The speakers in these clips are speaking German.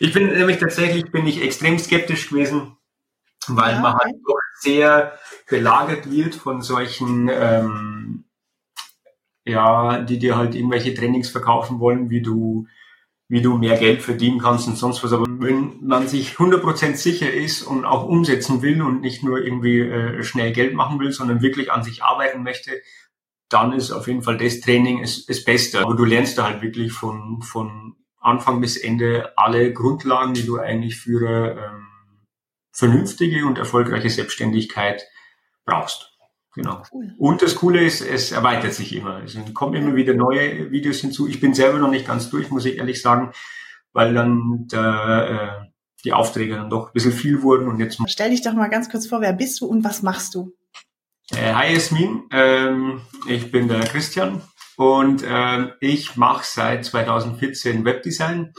Ich bin nämlich tatsächlich bin ich extrem skeptisch gewesen, weil ja, man halt doch sehr belagert wird von solchen, ähm, ja, die dir halt irgendwelche Trainings verkaufen wollen, wie du wie du mehr Geld verdienen kannst und sonst was. Aber wenn man sich 100% sicher ist und auch umsetzen will und nicht nur irgendwie äh, schnell Geld machen will, sondern wirklich an sich arbeiten möchte, dann ist auf jeden Fall das Training das, das Beste. Aber du lernst da halt wirklich von, von Anfang bis Ende alle Grundlagen, die du eigentlich für ähm, vernünftige und erfolgreiche Selbstständigkeit brauchst. Genau. Cool. Und das Coole ist, es erweitert sich immer. Es kommen immer wieder neue Videos hinzu. Ich bin selber noch nicht ganz durch, muss ich ehrlich sagen, weil dann der, äh, die Aufträge dann doch ein bisschen viel wurden und jetzt. Stell dich doch mal ganz kurz vor, wer bist du und was machst du? Äh, hi Jasmin, ähm, ich bin der Christian und äh, ich mache seit 2014 Webdesign.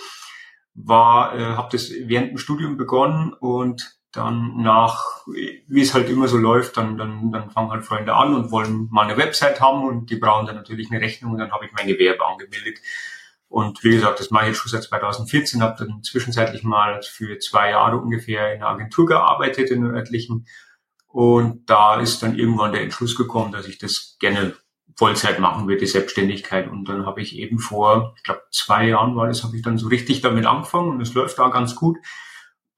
War, äh, habe das während dem Studium begonnen und dann nach, wie es halt immer so läuft, dann, dann, dann fangen halt Freunde an und wollen mal eine Website haben und die brauchen dann natürlich eine Rechnung und dann habe ich mein Gewerbe angemeldet. Und wie gesagt, das mache ich jetzt schon seit 2014, habe dann zwischenzeitlich mal für zwei Jahre ungefähr in einer Agentur gearbeitet, in der örtlichen. Und da ist dann irgendwann der Entschluss gekommen, dass ich das gerne Vollzeit machen würde, die Selbstständigkeit. Und dann habe ich eben vor, ich glaube zwei Jahren war das, habe ich dann so richtig damit angefangen und es läuft da ganz gut.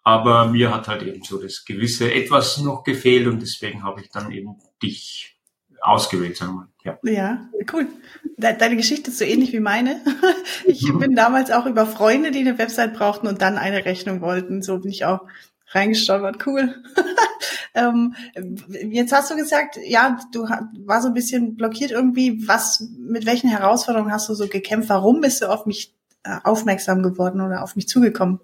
Aber mir hat halt eben so das gewisse etwas noch gefehlt und deswegen habe ich dann eben dich ausgewählt, sagen wir. Ja. ja, cool. Deine Geschichte ist so ähnlich wie meine. Ich mhm. bin damals auch über Freunde, die eine Website brauchten und dann eine Rechnung wollten. So bin ich auch reingestolpert. Cool. ähm, jetzt hast du gesagt, ja, du war so ein bisschen blockiert irgendwie. Was, mit welchen Herausforderungen hast du so gekämpft? Warum bist du auf mich äh, aufmerksam geworden oder auf mich zugekommen?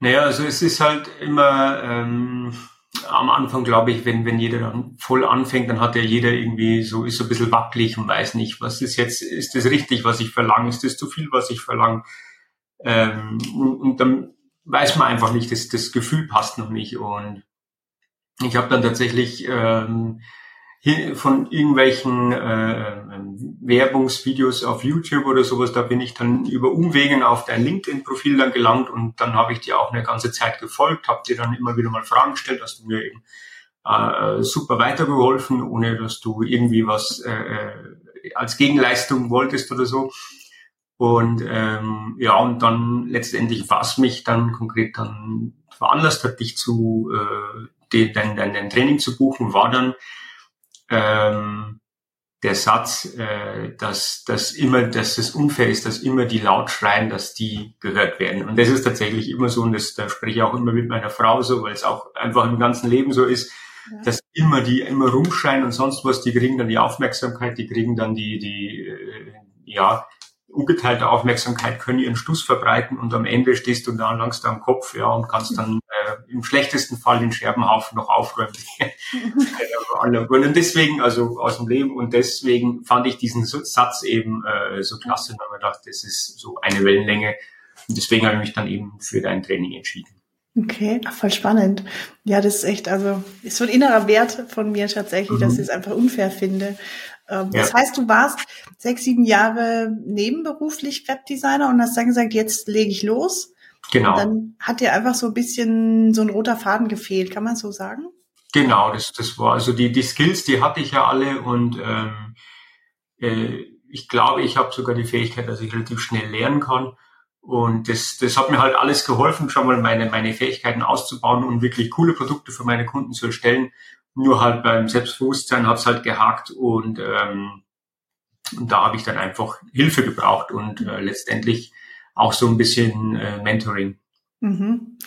Naja, also es ist halt immer ähm, am Anfang, glaube ich, wenn, wenn jeder dann voll anfängt, dann hat ja jeder irgendwie so, ist so ein bisschen wackelig und weiß nicht, was ist jetzt, ist das richtig, was ich verlange, ist das zu viel, was ich verlange? Ähm, und, und dann weiß man einfach nicht, das, das Gefühl passt noch nicht. Und ich habe dann tatsächlich ähm, von irgendwelchen äh, ähm, Werbungsvideos auf YouTube oder sowas, da bin ich dann über Umwegen auf dein LinkedIn-Profil dann gelangt und dann habe ich dir auch eine ganze Zeit gefolgt, habe dir dann immer wieder mal Fragen gestellt, hast du mir eben äh, super weitergeholfen, ohne dass du irgendwie was äh, äh, als Gegenleistung wolltest oder so. Und ähm, ja, und dann letztendlich, was mich dann konkret dann veranlasst hat, dich zu äh, den, dein, dein, dein Training zu buchen, war dann ähm, der Satz, äh, dass, dass immer, dass es unfair ist, dass immer die laut schreien, dass die gehört werden. Und das ist tatsächlich immer so, und das, da spreche ich auch immer mit meiner Frau so, weil es auch einfach im ganzen Leben so ist, ja. dass immer die immer rumschreien und sonst was, die kriegen dann die Aufmerksamkeit, die kriegen dann die, die, äh, ja, ungeteilte Aufmerksamkeit können ihren Stuss verbreiten und am Ende stehst du da langst am Kopf, ja, und kannst dann äh, im schlechtesten Fall den Scherbenhaufen noch aufräumen. und deswegen, also aus dem Leben, und deswegen fand ich diesen Satz eben äh, so klasse, weil man dachte, das ist so eine Wellenlänge. Und deswegen habe ich mich dann eben für dein Training entschieden. Okay, Ach, voll spannend. Ja, das ist echt, also ist so ein innerer Wert von mir tatsächlich, mhm. dass ich es einfach unfair finde. Ähm, ja. Das heißt, du warst sechs, sieben Jahre nebenberuflich Webdesigner und hast dann gesagt, jetzt lege ich los. Genau. Und dann hat dir einfach so ein bisschen so ein roter Faden gefehlt, kann man so sagen? Genau, das, das war also die, die Skills, die hatte ich ja alle und ähm, äh, ich glaube, ich habe sogar die Fähigkeit, dass ich relativ schnell lernen kann. Und das, das hat mir halt alles geholfen, schon mal meine, meine Fähigkeiten auszubauen und wirklich coole Produkte für meine Kunden zu erstellen. Nur halt beim Selbstbewusstsein hat's halt gehakt und, ähm, und da habe ich dann einfach Hilfe gebraucht und äh, letztendlich auch so ein bisschen äh, Mentoring. Mhm.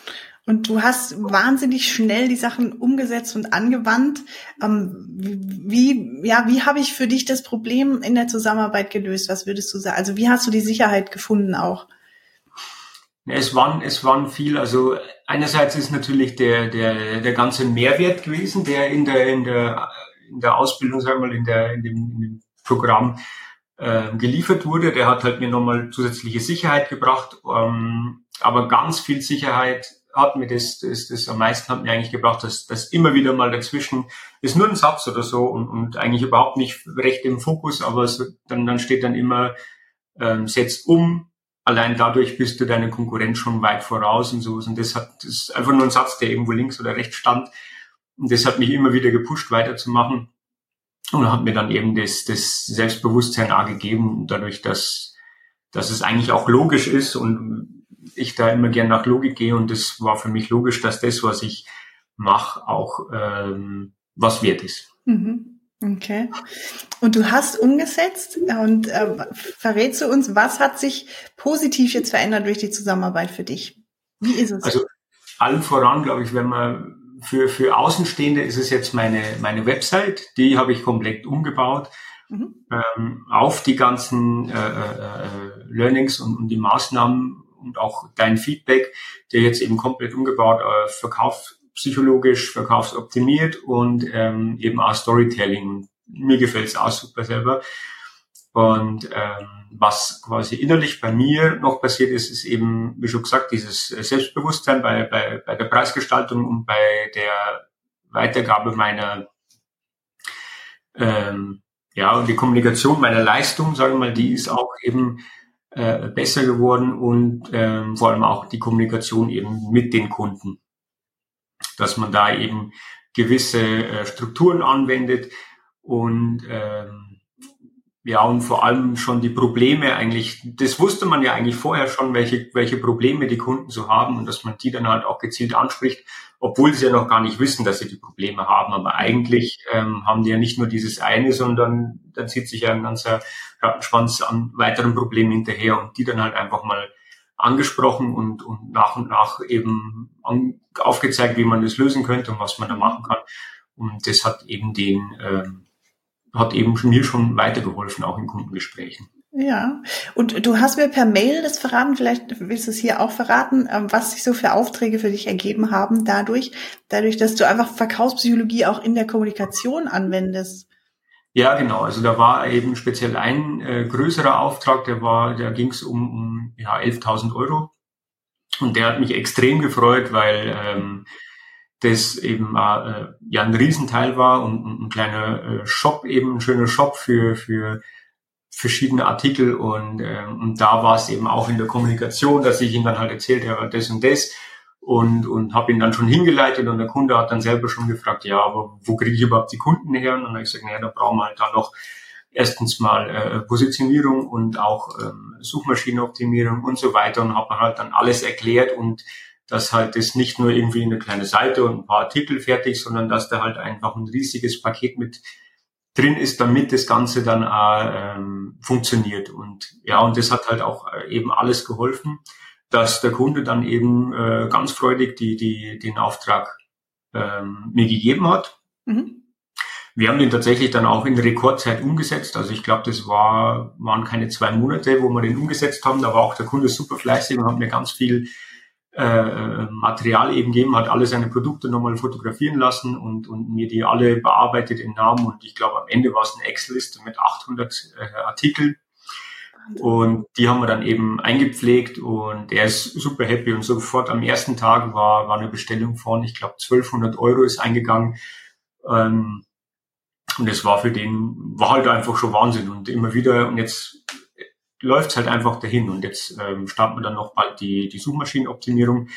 Und du hast wahnsinnig schnell die Sachen umgesetzt und angewandt. Ähm, wie, ja, wie habe ich für dich das Problem in der Zusammenarbeit gelöst? Was würdest du sagen? Also wie hast du die Sicherheit gefunden auch? Es waren, es waren viel, also einerseits ist natürlich der, der, der ganze Mehrwert gewesen, der in der, in der, in der Ausbildung, sagen wir mal, in der, in dem, in dem Programm äh, geliefert wurde. Der hat halt mir nochmal zusätzliche Sicherheit gebracht. Ähm, aber ganz viel Sicherheit hat mir das, das, das am meisten hat mir eigentlich gebracht, dass das immer wieder mal dazwischen ist nur ein Satz oder so und, und eigentlich überhaupt nicht recht im Fokus, aber so, dann, dann steht dann immer, ähm, setzt um, allein dadurch bist du deine Konkurrenz schon weit voraus und so. Und das hat, das ist einfach nur ein Satz, der irgendwo links oder rechts stand. Und das hat mich immer wieder gepusht, weiterzumachen. Und hat mir dann eben das, das Selbstbewusstsein auch gegeben, dadurch, dass, dass es eigentlich auch logisch ist und ich da immer gern nach Logik gehe. Und das war für mich logisch, dass das, was ich mache, auch ähm, was wert ist. Mhm. Okay. Und du hast umgesetzt und äh, verrätst du uns, was hat sich positiv jetzt verändert durch die Zusammenarbeit für dich? Wie ist es? Also allen voran, glaube ich, wenn man für, für Außenstehende ist es jetzt meine, meine Website, die habe ich komplett umgebaut. Mhm. Ähm, auf die ganzen äh, äh, Learnings und, und die Maßnahmen und auch dein Feedback, der jetzt eben komplett umgebaut, äh, Verkauf, psychologisch verkaufsoptimiert und ähm, eben auch Storytelling. Mir gefällt es auch super selber. Und ähm, was quasi innerlich bei mir noch passiert ist, ist eben, wie schon gesagt, dieses Selbstbewusstsein bei, bei, bei der Preisgestaltung und bei der Weitergabe meiner ähm, ja und die Kommunikation meiner Leistung, sagen wir mal, die ist auch eben äh, besser geworden und ähm, vor allem auch die Kommunikation eben mit den Kunden dass man da eben gewisse äh, Strukturen anwendet und ähm, ja, und vor allem schon die Probleme eigentlich, das wusste man ja eigentlich vorher schon, welche, welche Probleme die Kunden so haben und dass man die dann halt auch gezielt anspricht, obwohl sie ja noch gar nicht wissen, dass sie die Probleme haben. Aber eigentlich ähm, haben die ja nicht nur dieses eine, sondern dann zieht sich ja ein ganzer Rattenschwanz an weiteren Problemen hinterher und die dann halt einfach mal angesprochen und, und nach und nach eben an, aufgezeigt, wie man das lösen könnte und was man da machen kann. Und das hat eben den, ähm, hat eben mir schon weitergeholfen, auch in Kundengesprächen. Ja, und du hast mir per Mail das verraten, vielleicht willst du es hier auch verraten, ähm, was sich so für Aufträge für dich ergeben haben dadurch, dadurch, dass du einfach Verkaufspsychologie auch in der Kommunikation anwendest. Ja, genau. Also da war eben speziell ein äh, größerer Auftrag, der war, da ging es um, um ja, 11.000 Euro. Und der hat mich extrem gefreut, weil ähm, das eben äh, ja ein Riesenteil war und, und ein kleiner äh, Shop eben, ein schöner Shop für, für verschiedene Artikel und, ähm, und da war es eben auch in der Kommunikation, dass ich ihm dann halt erzählt habe, das und das und, und habe ihn dann schon hingeleitet und der Kunde hat dann selber schon gefragt, ja, aber wo kriege ich überhaupt die Kunden her? Und dann habe ich gesagt, naja, da brauchen wir halt da noch erstens mal äh, Positionierung und auch ähm, Suchmaschinenoptimierung und so weiter und habe halt dann alles erklärt und dass halt das nicht nur irgendwie eine kleine Seite und ein paar Artikel fertig, sondern dass da halt einfach ein riesiges Paket mit drin ist, damit das Ganze dann äh, ähm, funktioniert. Und ja, und das hat halt auch äh, eben alles geholfen dass der Kunde dann eben äh, ganz freudig die, die, den Auftrag ähm, mir gegeben hat. Mhm. Wir haben den tatsächlich dann auch in Rekordzeit umgesetzt. Also ich glaube, das war, waren keine zwei Monate, wo wir den umgesetzt haben. Da war auch der Kunde super fleißig und hat mir ganz viel äh, Material eben gegeben, hat alle seine Produkte nochmal fotografieren lassen und, und mir die alle bearbeitet in Namen. Und ich glaube, am Ende war es eine Excel-Liste mit 800 äh, Artikeln. Und die haben wir dann eben eingepflegt und er ist super happy. Und sofort am ersten Tag war, war eine Bestellung von, ich glaube, 1200 Euro ist eingegangen. Ähm, und es war für den, war halt einfach schon Wahnsinn. Und immer wieder und jetzt läuft's halt einfach dahin. Und jetzt ähm, starten wir dann noch bald die, die Suchmaschinenoptimierung.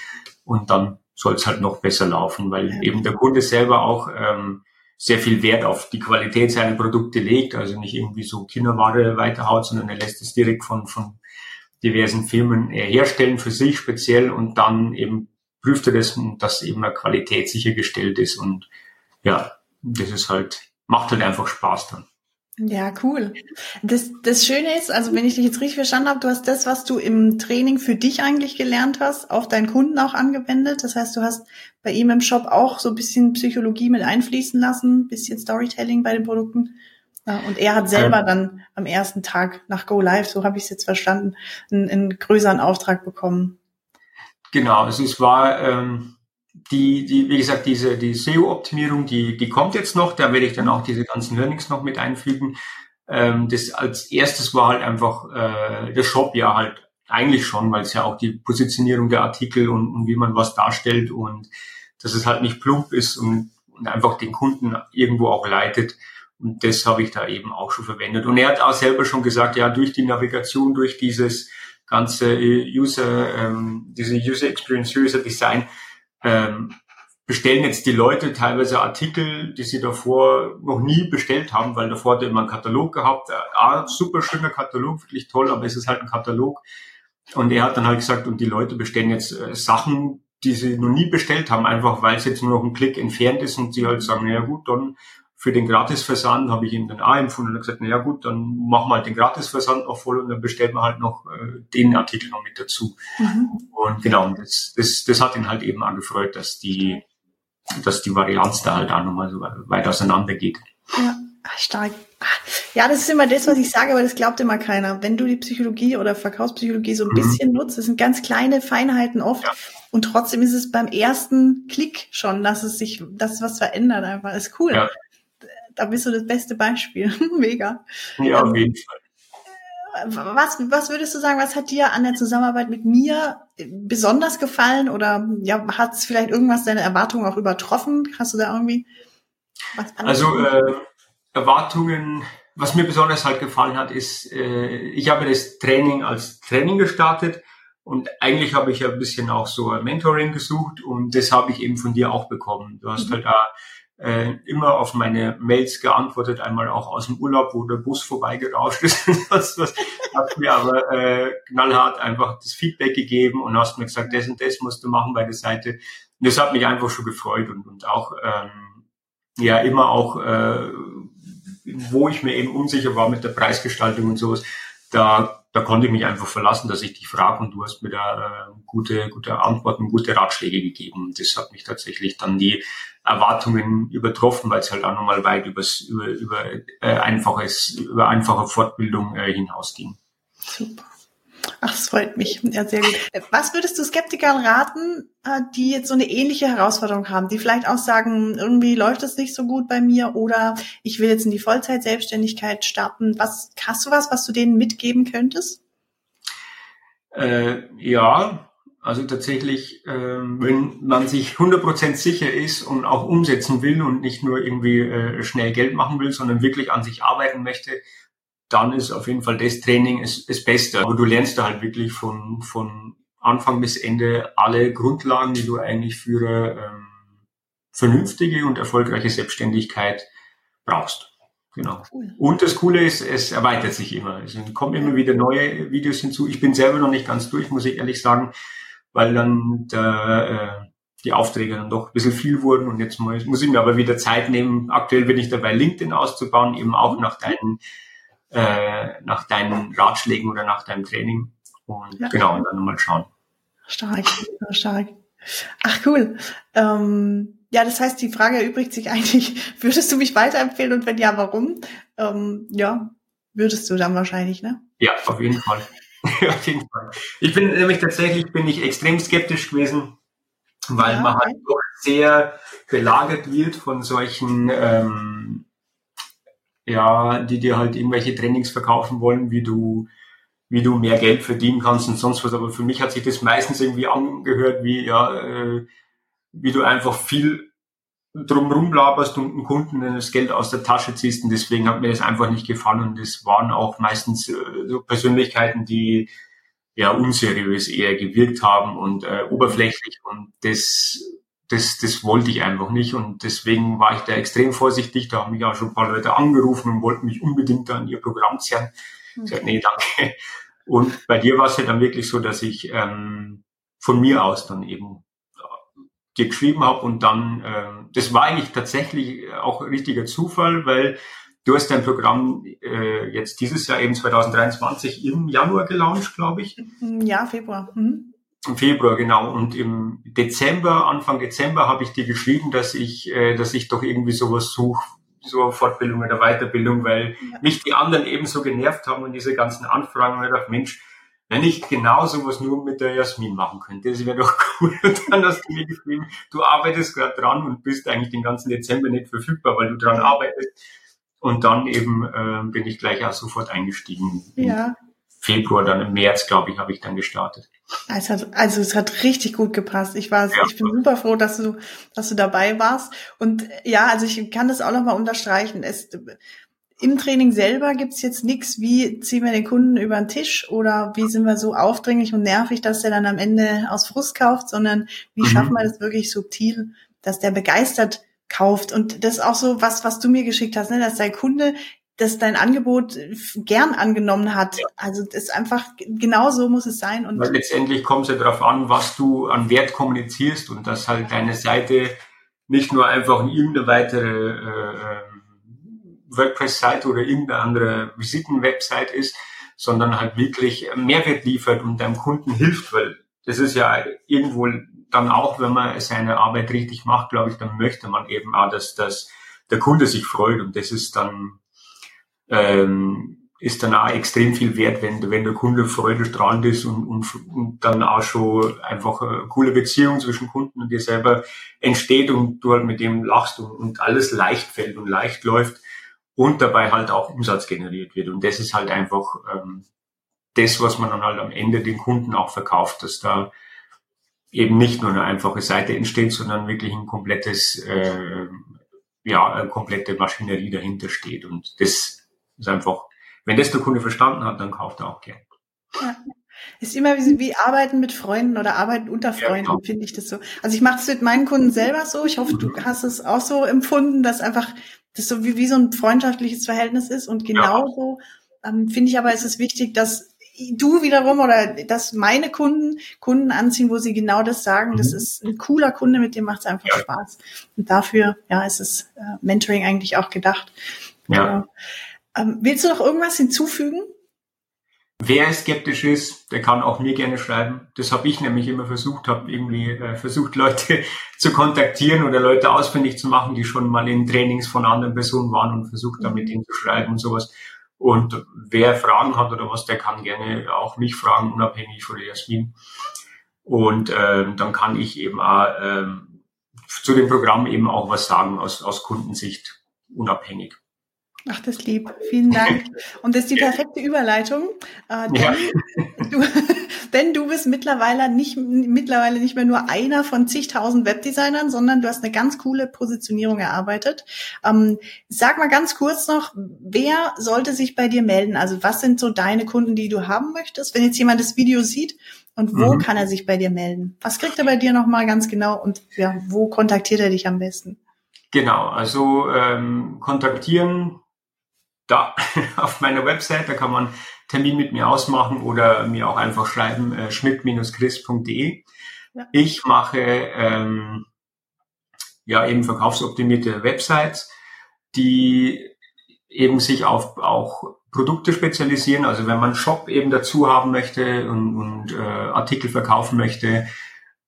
Und dann soll's halt noch besser laufen, weil eben der Kunde selber auch ähm, sehr viel Wert auf die Qualität seiner Produkte legt, also nicht irgendwie so Kinderware weiterhaut, sondern er lässt es direkt von, von diversen Firmen herstellen für sich speziell und dann eben prüft er das, dass eben eine Qualität sichergestellt ist und ja, das ist halt, macht halt einfach Spaß dann. Ja, cool. Das, das Schöne ist, also wenn ich dich jetzt richtig verstanden habe, du hast das, was du im Training für dich eigentlich gelernt hast, auf deinen Kunden auch angewendet. Das heißt, du hast bei ihm im Shop auch so ein bisschen Psychologie mit einfließen lassen, bisschen Storytelling bei den Produkten. Und er hat selber dann am ersten Tag nach Go Live, so habe ich es jetzt verstanden, einen, einen größeren Auftrag bekommen. Genau, also es war ähm, die, die, wie gesagt, diese die SEO-Optimierung, die, die kommt jetzt noch, da werde ich dann auch diese ganzen Learnings noch mit einfügen. Ähm, das als erstes war halt einfach äh, der Shop ja halt eigentlich schon, weil es ja auch die Positionierung der Artikel und, und wie man was darstellt und dass es halt nicht plump ist und, und einfach den Kunden irgendwo auch leitet. Und das habe ich da eben auch schon verwendet. Und er hat auch selber schon gesagt, ja, durch die Navigation, durch dieses ganze User, ähm, diese User Experience, User Design, ähm, bestellen jetzt die Leute teilweise Artikel, die sie davor noch nie bestellt haben, weil davor hat er immer einen Katalog gehabt. Ah, super schöner Katalog, wirklich toll, aber es ist halt ein Katalog. Und er hat dann halt gesagt, und die Leute bestellen jetzt äh, Sachen, die sie noch nie bestellt haben, einfach weil es jetzt nur noch ein Klick entfernt ist und sie halt sagen, naja gut, dann für den Gratisversand habe ich ihm dann auch empfunden und gesagt, naja gut, dann machen wir halt den Gratisversand noch voll und dann bestellt man halt noch äh, den Artikel noch mit dazu. Mhm. Und genau, das, das, das hat ihn halt eben auch gefreut, dass die, dass die Varianz da halt auch nochmal so weit auseinander geht. Ja, stark. Ja, das ist immer das, was ich sage, aber das glaubt immer keiner. Wenn du die Psychologie oder Verkaufspsychologie so ein mhm. bisschen nutzt, das sind ganz kleine Feinheiten oft. Ja. Und trotzdem ist es beim ersten Klick schon, dass es sich, dass was verändert einfach. Das ist cool. Ja. Da bist du das beste Beispiel. Mega. Ja, auf jeden Fall. Was, was würdest du sagen, was hat dir an der Zusammenarbeit mit mir besonders gefallen oder ja, hat es vielleicht irgendwas deine Erwartungen auch übertroffen? Hast du da irgendwie was anderes? Also äh, Erwartungen, was mir besonders halt gefallen hat, ist, äh, ich habe das Training als Training gestartet und eigentlich habe ich ja ein bisschen auch so ein Mentoring gesucht und das habe ich eben von dir auch bekommen. Du hast mhm. halt da äh, immer auf meine Mails geantwortet, einmal auch aus dem Urlaub, wo der Bus vorbeigerauscht ist. das, was, hast mir aber äh, knallhart einfach das Feedback gegeben und hast mir gesagt, das und das musst du machen bei der Seite. Und das hat mich einfach schon gefreut und, und auch ähm, ja immer auch, äh, wo ich mir eben unsicher war mit der Preisgestaltung und sowas, da, da konnte ich mich einfach verlassen, dass ich dich frage und du hast mir da äh, gute, gute Antworten, gute Ratschläge gegeben. Und das hat mich tatsächlich dann die Erwartungen übertroffen, weil es halt auch nochmal weit übers, über, über äh, einfaches, über einfache Fortbildung äh, hinausging. Super. Ach, das freut mich. Ja, sehr gut. Was würdest du Skeptikern raten, äh, die jetzt so eine ähnliche Herausforderung haben, die vielleicht auch sagen, irgendwie läuft es nicht so gut bei mir oder ich will jetzt in die Vollzeit-Selbstständigkeit starten. Was, hast du was, was du denen mitgeben könntest? Äh, ja, also tatsächlich, äh, wenn man sich 100% sicher ist und auch umsetzen will und nicht nur irgendwie äh, schnell Geld machen will, sondern wirklich an sich arbeiten möchte, dann ist auf jeden Fall das Training das, das Beste. Aber du lernst da halt wirklich von, von Anfang bis Ende alle Grundlagen, die du eigentlich für ähm, vernünftige und erfolgreiche Selbstständigkeit brauchst. Genau. Cool. Und das Coole ist, es erweitert sich immer. Es kommen immer wieder neue Videos hinzu. Ich bin selber noch nicht ganz durch, muss ich ehrlich sagen, weil dann der, äh, die Aufträge dann doch ein bisschen viel wurden und jetzt muss, muss ich mir aber wieder Zeit nehmen. Aktuell bin ich dabei, LinkedIn auszubauen, eben auch nach deinen äh, nach deinen Ratschlägen oder nach deinem Training. Und ja. genau, und dann nochmal schauen. Stark, stark. Ach cool. Ähm, ja, das heißt, die Frage erübrigt sich eigentlich, würdest du mich weiterempfehlen und wenn ja, warum? Ähm, ja, würdest du dann wahrscheinlich, ne? Ja, auf jeden Fall. auf jeden Fall. Ich bin nämlich tatsächlich bin ich extrem skeptisch gewesen, weil ja, man halt doch sehr belagert wird von solchen ähm, ja, die dir halt irgendwelche Trainings verkaufen wollen, wie du, wie du mehr Geld verdienen kannst und sonst was. Aber für mich hat sich das meistens irgendwie angehört, wie, ja, äh, wie du einfach viel drumrum laberst und einen Kunden das Geld aus der Tasche ziehst. Und deswegen hat mir das einfach nicht gefallen. Und das waren auch meistens äh, so Persönlichkeiten, die ja unseriös eher gewirkt haben und äh, oberflächlich. Und das das, das wollte ich einfach nicht und deswegen war ich da extrem vorsichtig. Da haben mich auch schon ein paar Leute angerufen und wollten mich unbedingt an ihr Programm zerren. Okay. Ich sagte, nee, danke. Und bei dir war es ja dann wirklich so, dass ich ähm, von mir aus dann eben geschrieben habe und dann, äh, das war eigentlich tatsächlich auch richtiger Zufall, weil du hast dein Programm äh, jetzt dieses Jahr eben 2023 im Januar gelauncht, glaube ich. Ja, Februar. Mhm. Im Februar, genau. Und im Dezember, Anfang Dezember habe ich dir geschrieben, dass ich, äh, dass ich doch irgendwie sowas suche, so Fortbildung oder Weiterbildung, weil ja. mich die anderen eben so genervt haben und diese ganzen Anfragen. Und ich dachte, Mensch, wenn ich genau sowas nur mit der Jasmin machen könnte, das wäre doch cool. Und dann hast du mir geschrieben, du arbeitest gerade dran und bist eigentlich den ganzen Dezember nicht verfügbar, weil du dran arbeitest. Und dann eben äh, bin ich gleich auch sofort eingestiegen. Ja. Februar, dann im März, glaube ich, habe ich dann gestartet. Es hat, also es hat richtig gut gepasst. Ich war, ja. ich bin super froh, dass du, dass du dabei warst. Und ja, also ich kann das auch nochmal unterstreichen. Es, im Training selber gibt's jetzt nichts, wie ziehen wir den Kunden über den Tisch oder wie sind wir so aufdringlich und nervig, dass der dann am Ende aus Frust kauft, sondern wie mhm. schaffen wir das wirklich subtil, dass der begeistert kauft. Und das ist auch so was, was du mir geschickt hast, ne? dass dein Kunde dass dein Angebot gern angenommen hat. Also das ist einfach genau so muss es sein. Und Weil letztendlich kommt es ja darauf an, was du an Wert kommunizierst und dass halt deine Seite nicht nur einfach irgendeine weitere äh, ähm, WordPress-Seite oder irgendeine andere Visiten-Website ist, sondern halt wirklich Mehrwert liefert und deinem Kunden hilft, weil das ist ja irgendwo dann auch, wenn man seine Arbeit richtig macht, glaube ich, dann möchte man eben auch, dass, dass der Kunde sich freut und das ist dann ähm, ist dann auch extrem viel wert, wenn, wenn der Kunde freudestrahlend ist und, und, und dann auch schon einfach eine coole Beziehung zwischen Kunden und dir selber entsteht und du halt mit dem lachst und, und alles leicht fällt und leicht läuft und dabei halt auch Umsatz generiert wird. Und das ist halt einfach ähm, das, was man dann halt am Ende den Kunden auch verkauft, dass da eben nicht nur eine einfache Seite entsteht, sondern wirklich ein komplettes, äh, ja, eine komplette Maschinerie dahinter steht. Und das ist einfach, wenn das der Kunde verstanden hat, dann kauft er auch gern. Ja. Ist immer wie, wie Arbeiten mit Freunden oder Arbeiten unter Freunden, ja, genau. finde ich das so. Also ich mache es mit meinen Kunden selber so. Ich hoffe, du mhm. hast es auch so empfunden, dass einfach das so wie, wie so ein freundschaftliches Verhältnis ist. Und genauso ja. ähm, finde ich aber, ist es wichtig, dass du wiederum oder dass meine Kunden Kunden anziehen, wo sie genau das sagen. Mhm. Das ist ein cooler Kunde, mit dem macht es einfach ja. Spaß. Und dafür, ja, ist es äh, Mentoring eigentlich auch gedacht. Ja. Ähm, willst du noch irgendwas hinzufügen? Wer skeptisch ist, der kann auch mir gerne schreiben. Das habe ich nämlich immer versucht, habe irgendwie äh, versucht, Leute zu kontaktieren oder Leute ausfindig zu machen, die schon mal in Trainings von anderen Personen waren und versucht, da mit mhm. ihnen zu schreiben und sowas. Und wer Fragen hat oder was, der kann gerne auch mich fragen, unabhängig von Jasmin. Und ähm, dann kann ich eben auch ähm, zu dem Programm eben auch was sagen aus, aus Kundensicht, unabhängig. Ach, das lieb. Vielen Dank. Und das ist die perfekte Überleitung. Äh, denn, ja. du, denn du bist mittlerweile nicht, mittlerweile nicht mehr nur einer von zigtausend Webdesignern, sondern du hast eine ganz coole Positionierung erarbeitet. Ähm, sag mal ganz kurz noch, wer sollte sich bei dir melden? Also was sind so deine Kunden, die du haben möchtest? Wenn jetzt jemand das Video sieht und wo mhm. kann er sich bei dir melden? Was kriegt er bei dir nochmal ganz genau und ja, wo kontaktiert er dich am besten? Genau, also ähm, kontaktieren da auf meiner Website, da kann man Termin mit mir ausmachen oder mir auch einfach schreiben, äh, schmidt-chris.de. Ja. Ich mache ähm, ja eben verkaufsoptimierte Websites, die eben sich auf auch Produkte spezialisieren. Also wenn man Shop eben dazu haben möchte und, und äh, Artikel verkaufen möchte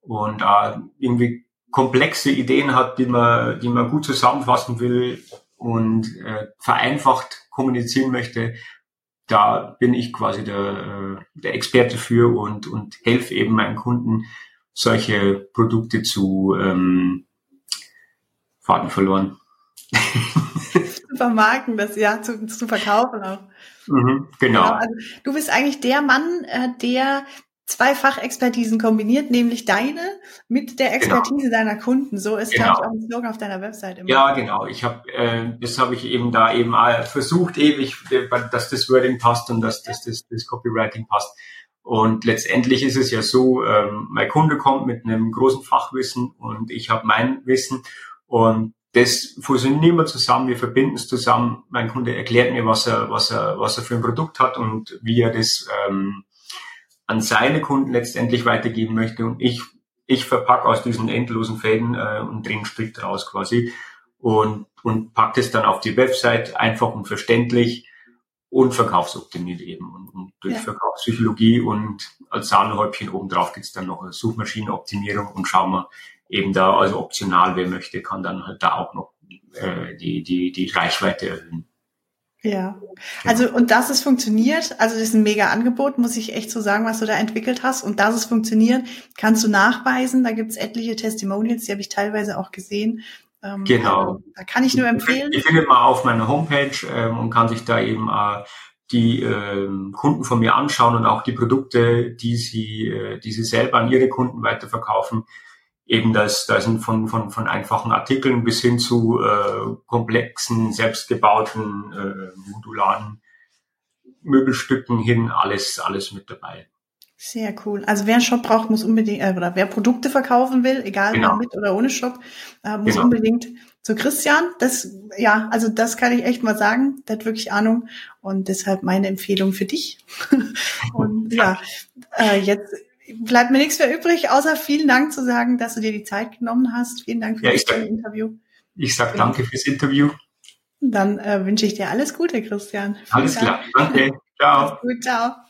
und äh, irgendwie komplexe Ideen hat, die man, die man gut zusammenfassen will und äh, vereinfacht kommunizieren möchte, da bin ich quasi der, äh, der Experte für und, und helfe eben meinen Kunden, solche Produkte zu ähm, Faden verloren. zu vermarkten, das ja zu, zu verkaufen auch. Mhm, genau. genau also du bist eigentlich der Mann, äh, der zwei Fachexpertisen kombiniert, nämlich deine mit der genau. Expertise genau. deiner Kunden. So ist, genau. glaube ich, auch ein Slogan auf deiner Website immer. Ja, genau. Ich habe, äh, das habe ich eben da eben versucht, ewig, dass das Wording passt und dass, dass das, das Copywriting passt. Und letztendlich ist es ja so, ähm, mein Kunde kommt mit einem großen Fachwissen und ich habe mein Wissen und das fusionieren wir zusammen, wir verbinden es zusammen. Mein Kunde erklärt mir, was er, was er, was er für ein Produkt hat und wie er das ähm, an seine Kunden letztendlich weitergeben möchte und ich ich verpacke aus diesen endlosen Fäden äh, und drehe einen Strick draus quasi und und packe es dann auf die Website einfach und verständlich und verkaufsoptimiert eben und, und durch ja. Verkaufspsychologie und als Sahnehäubchen obendrauf gibt's dann noch eine Suchmaschinenoptimierung und schauen wir eben da also optional wer möchte kann dann halt da auch noch äh, die die die Reichweite erhöhen. Ja, also und dass es funktioniert, also das ist ein mega Angebot, muss ich echt so sagen, was du da entwickelt hast. Und dass es funktioniert, kannst du nachweisen. Da gibt's etliche Testimonials, die habe ich teilweise auch gesehen. Ähm, genau. Da kann ich nur empfehlen. Die findet man auf meiner Homepage ähm, und kann sich da eben äh, die ähm, Kunden von mir anschauen und auch die Produkte, die sie, äh, die sie selber an ihre Kunden weiterverkaufen, eben das, da sind von, von, von einfachen Artikeln bis hin zu äh, komplexen, selbstgebauten, äh, modularen Möbelstücken hin, alles, alles mit dabei. Sehr cool. Also wer einen Shop braucht, muss unbedingt, äh, oder wer Produkte verkaufen will, egal genau. mit oder ohne Shop, äh, muss genau. unbedingt zu Christian. Das, ja, also das kann ich echt mal sagen. Der hat wirklich Ahnung und deshalb meine Empfehlung für dich. und ja, äh, jetzt bleibt mir nichts mehr übrig, außer vielen Dank zu sagen, dass du dir die Zeit genommen hast. Vielen Dank für ja, das sag, Interview. Ich sag danke fürs Interview. Dann äh, wünsche ich dir alles Gute, Christian. Vielen alles Dank. klar. Danke. Ciao. Gut, ciao.